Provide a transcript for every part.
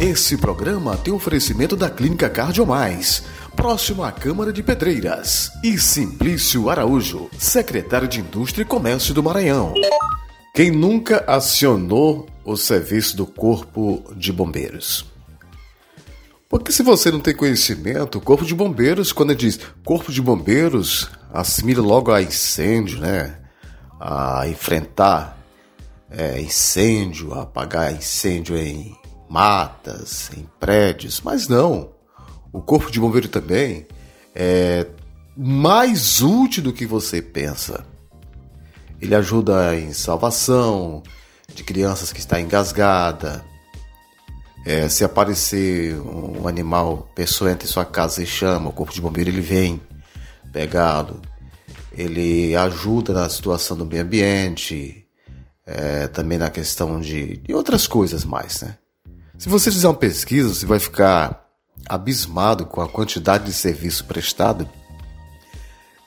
Esse programa tem oferecimento da Clínica Cardiomais, próximo à Câmara de Pedreiras, e Simplício Araújo, secretário de Indústria e Comércio do Maranhão. Quem nunca acionou o serviço do Corpo de Bombeiros? Porque se você não tem conhecimento, o Corpo de Bombeiros, quando diz Corpo de Bombeiros, assimila logo a incêndio, né? A enfrentar é, incêndio, apagar incêndio em matas, em prédios, mas não. O corpo de bombeiro também é mais útil do que você pensa. Ele ajuda em salvação de crianças que está engasgada. É, se aparecer um animal peçonhento em sua casa e chama, o corpo de bombeiro ele vem pegá-lo. Ele ajuda na situação do meio ambiente, é, também na questão de, de outras coisas mais, né? Se você fizer uma pesquisa, você vai ficar abismado com a quantidade de serviço prestado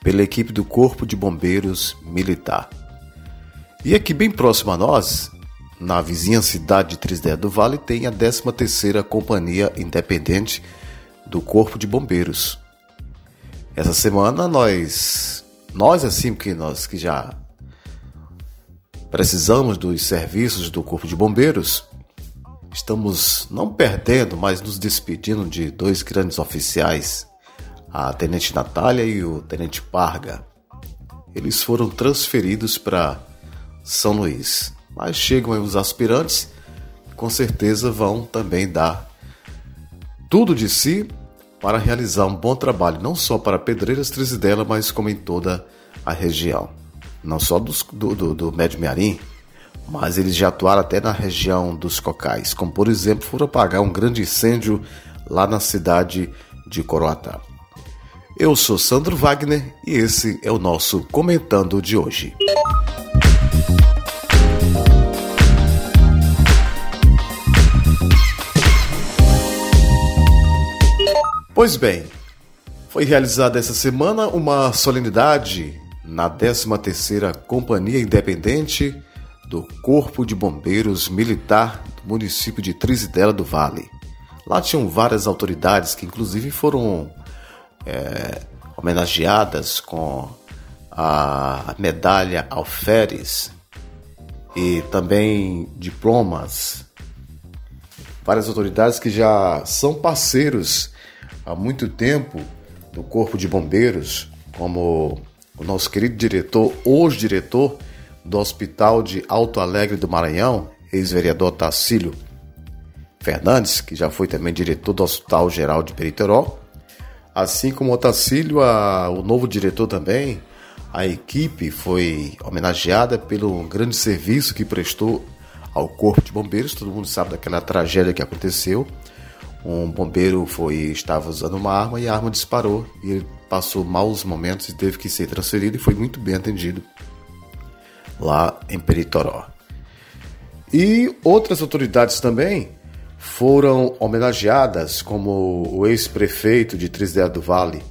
pela equipe do Corpo de Bombeiros Militar. E aqui bem próximo a nós, na vizinha cidade de Trisdé do Vale, tem a 13ª Companhia Independente do Corpo de Bombeiros. Essa semana nós, nós assim que nós que já precisamos dos serviços do Corpo de Bombeiros, Estamos não perdendo, mas nos despedindo de dois grandes oficiais, a Tenente Natália e o Tenente Parga. Eles foram transferidos para São Luís, mas chegam aí os aspirantes, com certeza vão também dar tudo de si para realizar um bom trabalho, não só para Pedreiras Trizidela, mas como em toda a região. Não só dos, do, do, do Médio Mearim, mas eles já atuaram até na região dos Cocais, como por exemplo foram apagar um grande incêndio lá na cidade de Coroatá. Eu sou Sandro Wagner e esse é o nosso Comentando de hoje. Pois bem, foi realizada essa semana uma solenidade na 13ª Companhia Independente do Corpo de Bombeiros Militar do município de Trizidela do Vale. Lá tinham várias autoridades que, inclusive, foram é, homenageadas com a medalha Alferes e também diplomas. Várias autoridades que já são parceiros há muito tempo do Corpo de Bombeiros, como o nosso querido diretor, hoje diretor do Hospital de Alto Alegre do Maranhão, ex-vereador Tacílio Fernandes, que já foi também diretor do Hospital Geral de Peritoró, assim como o a, o novo diretor também, a equipe foi homenageada pelo grande serviço que prestou ao Corpo de Bombeiros. Todo mundo sabe daquela tragédia que aconteceu. Um bombeiro foi estava usando uma arma e a arma disparou e ele passou maus momentos e teve que ser transferido e foi muito bem atendido lá em Peritoró. E outras autoridades também foram homenageadas, como o ex-prefeito de Trisdea do Vale,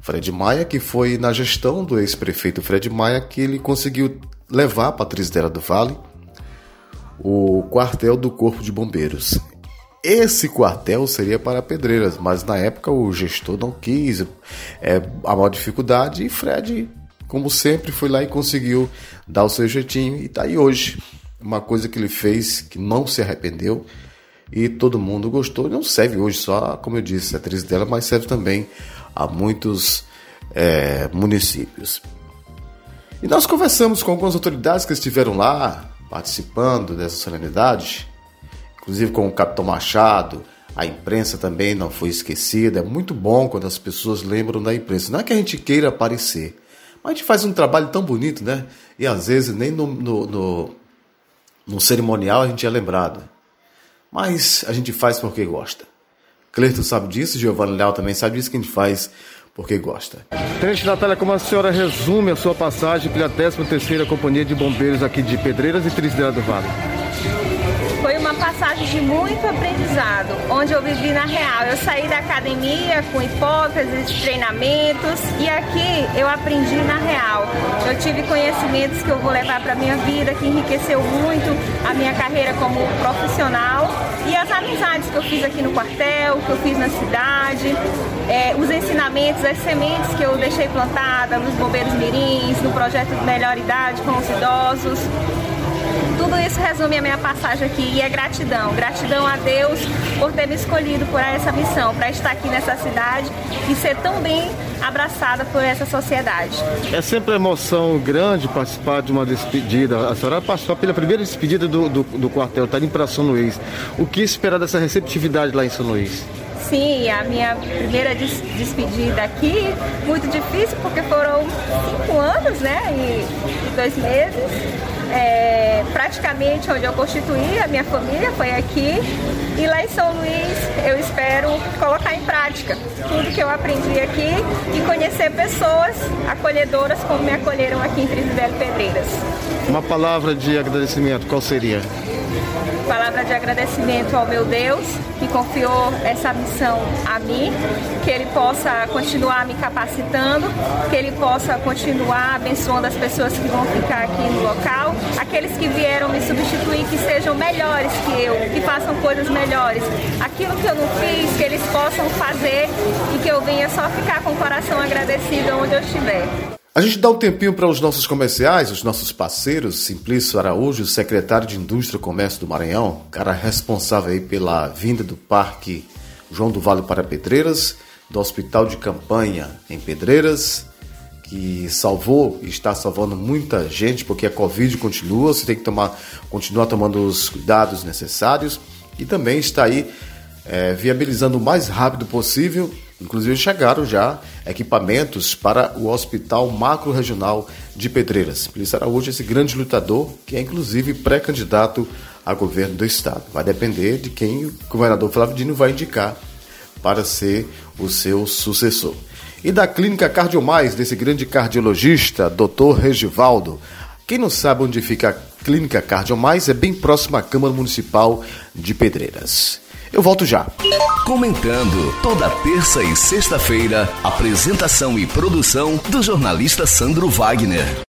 Fred Maia, que foi na gestão do ex-prefeito Fred Maia que ele conseguiu levar para Trisdea do Vale o quartel do Corpo de Bombeiros. Esse quartel seria para Pedreiras, mas na época o gestor não quis, é, a maior dificuldade, e Fred como sempre, foi lá e conseguiu dar o seu jeitinho e está aí hoje. Uma coisa que ele fez que não se arrependeu e todo mundo gostou. Não serve hoje só, como eu disse, a atriz dela, mas serve também a muitos é, municípios. E nós conversamos com algumas autoridades que estiveram lá participando dessa solenidade, inclusive com o Capitão Machado. A imprensa também não foi esquecida. É muito bom quando as pessoas lembram da imprensa. Não é que a gente queira aparecer, a gente faz um trabalho tão bonito, né? E às vezes nem no, no, no, no cerimonial a gente é lembrado. Mas a gente faz porque gosta. Cleiton sabe disso, Giovanni Leal também sabe disso que a gente faz porque gosta. Tenente Natália, como a senhora resume a sua passagem pela 13ª Companhia de Bombeiros aqui de Pedreiras e Trisdeira do Vale? Passagem de muito aprendizado, onde eu vivi na real. Eu saí da academia com hipóteses, treinamentos e aqui eu aprendi na real. Eu tive conhecimentos que eu vou levar para minha vida, que enriqueceu muito a minha carreira como profissional E as amizades que eu fiz aqui no quartel, que eu fiz na cidade, é, os ensinamentos, as sementes que eu deixei plantada nos bombeiros mirins, no projeto Melhor Idade com os idosos. Tudo isso resume a minha passagem aqui e é gratidão. Gratidão a Deus por ter me escolhido por essa missão, para estar aqui nessa cidade e ser tão bem abraçada por essa sociedade. É sempre uma emoção grande participar de uma despedida. A senhora passou pela primeira despedida do, do, do quartel, está indo para São Luís. O que esperar dessa receptividade lá em São Luís? Sim, a minha primeira des despedida aqui, muito difícil porque foram cinco anos, né, e dois meses é, praticamente onde eu constituí a minha família foi aqui. E lá em São Luís eu espero colocar em prática tudo que eu aprendi aqui e conhecer pessoas acolhedoras como me acolheram aqui em Trisbelo Pedreiras. Uma palavra de agradecimento, qual seria? Palavra de agradecimento ao meu Deus que confiou essa missão a mim, que Ele possa continuar me capacitando, que Ele possa continuar abençoando as pessoas que vão ficar aqui no local, aqueles que vieram me substituir, que sejam melhores que eu, que façam coisas melhores. Aquilo que eu não fiz, que eles possam fazer e que eu venha só ficar com o coração agradecido onde eu estiver. A gente dá um tempinho para os nossos comerciais, os nossos parceiros, Simplício Araújo, secretário de Indústria e Comércio do Maranhão, cara responsável aí pela vinda do Parque João do Vale para Pedreiras, do Hospital de Campanha em Pedreiras, que salvou e está salvando muita gente, porque a Covid continua, você tem que tomar, continuar tomando os cuidados necessários e também está aí é, viabilizando o mais rápido possível Inclusive chegaram já equipamentos para o Hospital Macro Regional de Pedreiras. Por isso Araújo, esse grande lutador, que é inclusive pré-candidato a governo do estado. Vai depender de quem o governador Flávio Dino vai indicar para ser o seu sucessor. E da clínica Cardiomais, desse grande cardiologista, Dr. Regivaldo. Quem não sabe onde fica a clínica Cardiomais é bem próximo à Câmara Municipal de Pedreiras. Eu volto já. Comentando toda terça e sexta-feira, apresentação e produção do jornalista Sandro Wagner.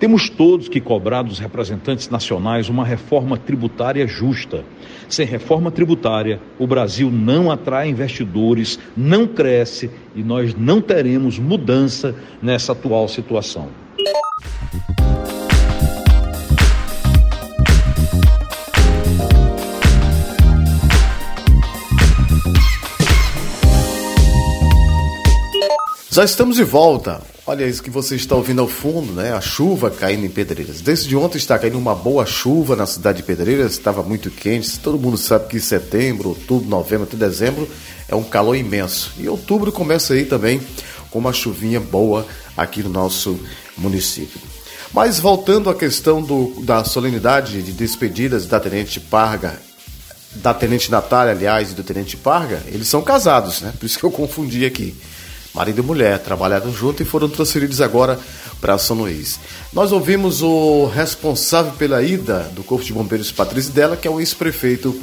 Temos todos que cobrar dos representantes nacionais uma reforma tributária justa. Sem reforma tributária, o Brasil não atrai investidores, não cresce e nós não teremos mudança nessa atual situação. Já estamos de volta. Olha isso que você está ouvindo ao fundo, né? A chuva caindo em Pedreiras. Desde ontem está caindo uma boa chuva na cidade de Pedreiras, estava muito quente. Todo mundo sabe que setembro, outubro, novembro até dezembro é um calor imenso. E outubro começa aí também com uma chuvinha boa aqui no nosso município. Mas voltando à questão do, da solenidade de despedidas da Tenente Parga, da Tenente Natália, aliás, e do Tenente Parga, eles são casados, né? Por isso que eu confundi aqui marido e mulher, trabalharam junto e foram transferidos agora para São Luís. Nós ouvimos o responsável pela ida do Corpo de Bombeiros Patrícia dela, que é o ex-prefeito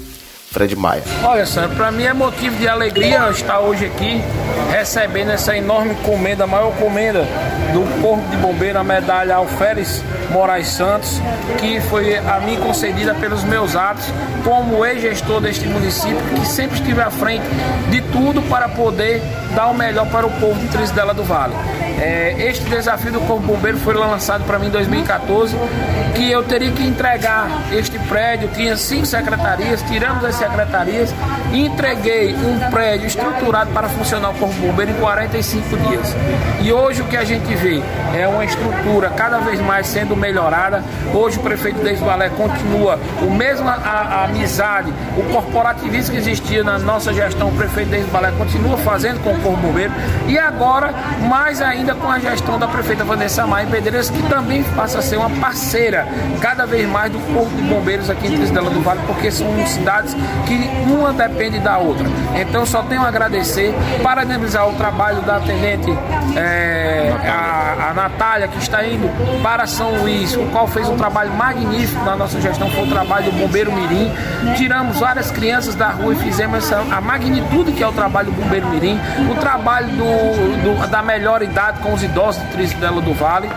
Fred Maia. Olha, Sandro, para mim é motivo de alegria estar hoje aqui recebendo essa enorme comenda, a maior comenda do Corpo de Bombeiro, a medalha Alferes Moraes Santos, que foi a mim concedida pelos meus atos como ex-gestor deste município, que sempre estive à frente de tudo para poder dar o melhor para o povo de Trisdela do Vale. É, este desafio do Corpo Bombeiro foi lançado para mim em 2014, que eu teria que entregar este prédio, tinha cinco secretarias, tiramos as secretarias entreguei um prédio estruturado para funcionar o Corpo Bombeiro em 45 dias. E hoje o que a gente vê é uma estrutura cada vez mais sendo melhorada. Hoje o prefeito Deis Valé continua o mesmo a, a amizade, o corporativismo que existia na nossa gestão, o prefeito Deis Valé continua fazendo com o Corpo Bombeiro e agora mais ainda com a gestão da prefeita Vanessa Maia Pedreiras, que também passa a ser uma parceira cada vez mais do Corpo de Bombeiros aqui em Trisdela do Vale, porque são cidades que uma depende da outra. Então só tenho a agradecer, parabenizar o trabalho da atendente é, a, a Natália, que está indo para São Luís, o qual fez um trabalho magnífico na nossa gestão, foi o trabalho do Bombeiro Mirim. Tiramos várias crianças da rua e fizemos essa, a magnitude que é o trabalho do Bombeiro Mirim, o trabalho do, do da melhor idade com os idosos de Trisdela do Vale.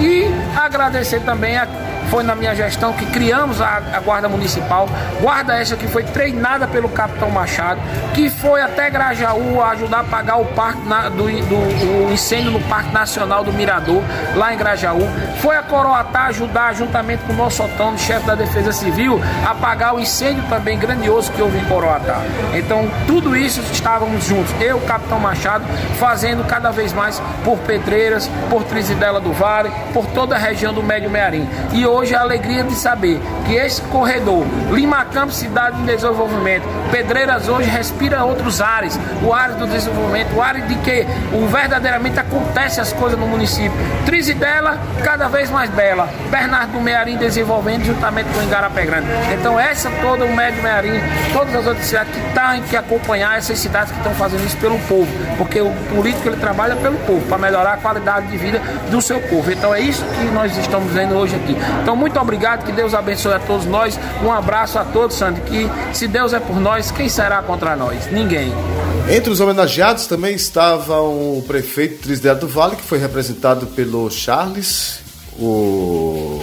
E agradecer também a foi na minha gestão que criamos a, a, Guarda Municipal. Guarda essa que foi treinada pelo Capitão Machado, que foi até Grajaú ajudar a apagar o, parque na, do, do, o incêndio no Parque Nacional do Mirador, lá em Grajaú. Foi a Coroatá ajudar, juntamente com o nosso Otão, chefe da Defesa Civil, a apagar o incêndio também grandioso que houve em Coroatá. Então, tudo isso estávamos juntos, eu, Capitão Machado, fazendo cada vez mais por Pedreiras, por Trizidela do Vale, por toda a região do Médio Mearim. E hoje hoje a alegria de saber que esse corredor, Lima Campos, cidade em desenvolvimento, Pedreiras hoje respira outros ares, o ar do desenvolvimento, o ar de que o verdadeiramente acontece as coisas no município. Trizidela, cada vez mais bela, Bernardo do Mearim desenvolvendo juntamente com Igarapé Grande. Então essa toda o Médio Mearim, todas as outras cidades que têm que acompanhar essas cidades que estão fazendo isso pelo povo, porque o político ele trabalha pelo povo, para melhorar a qualidade de vida do seu povo. Então é isso que nós estamos vendo hoje aqui. Então muito obrigado, que Deus abençoe a todos nós. Um abraço a todos, Sandy, que se Deus é por nós, quem será contra nós? Ninguém. Entre os homenageados também estava o prefeito Trisdel do Vale, que foi representado pelo Charles, o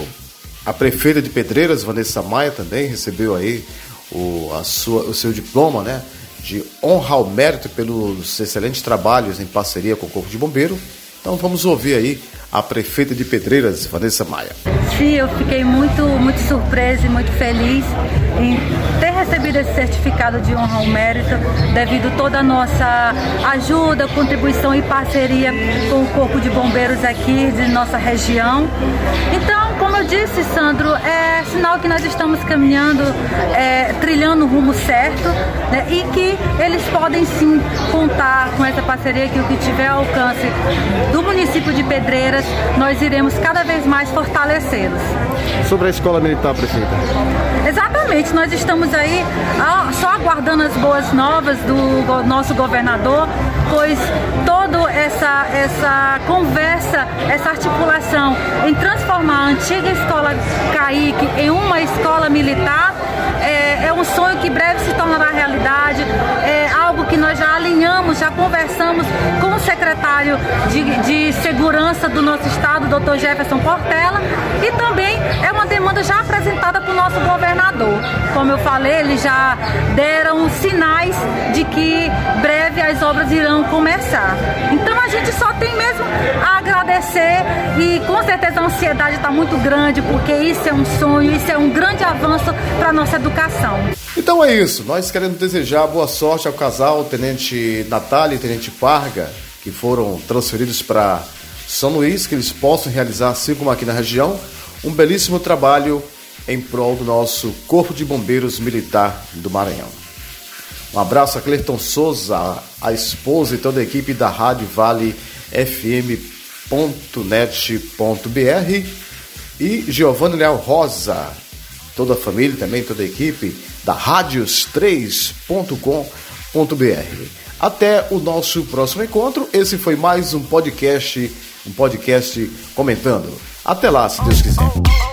a prefeita de Pedreiras, Vanessa Maia, também recebeu aí o, a sua, o seu diploma, né? De honra ao mérito pelos excelentes trabalhos em parceria com o Corpo de Bombeiro. Então vamos ouvir aí a prefeita de Pedreiras, Vanessa Maia. Sim, eu fiquei muito, muito surpresa e muito feliz em recebido esse certificado de honra ao mérito, devido toda a nossa ajuda, contribuição e parceria com o Corpo de Bombeiros aqui de nossa região. Então, como eu disse, Sandro, é sinal que nós estamos caminhando, é, trilhando o rumo certo né, e que eles podem sim contar com essa parceria que o que tiver alcance do município de Pedreiras nós iremos cada vez mais fortalecê-los. Sobre a escola militar, prefeita? Exatamente, nós estamos aí só aguardando as boas novas do nosso governador, pois toda essa, essa conversa, essa articulação em transformar a antiga escola CAIC em uma escola militar é, é um sonho que breve se tornará realidade. É que nós já alinhamos, já conversamos com o secretário de, de Segurança do nosso estado, doutor Jefferson Portela, e também é uma demanda já apresentada para o nosso governador. Como eu falei, eles já deram sinais de que breve as obras irão começar. Então a gente só tem mesmo a agradecer e com certeza a ansiedade está muito grande, porque isso é um sonho, isso é um grande avanço para a nossa educação. Então é isso, nós queremos desejar boa sorte ao casal Tenente Natália e Tenente Parga, que foram transferidos para São Luís, que eles possam realizar, assim como aqui na região, um belíssimo trabalho em prol do nosso Corpo de Bombeiros Militar do Maranhão. Um abraço a Cleiton Souza, a esposa e toda a equipe da Rádio Vale FM.net.br e Giovanni Leal Rosa, toda a família também, toda a equipe da radios3.com.br. Até o nosso próximo encontro. Esse foi mais um podcast, um podcast comentando. Até lá, se Deus quiser.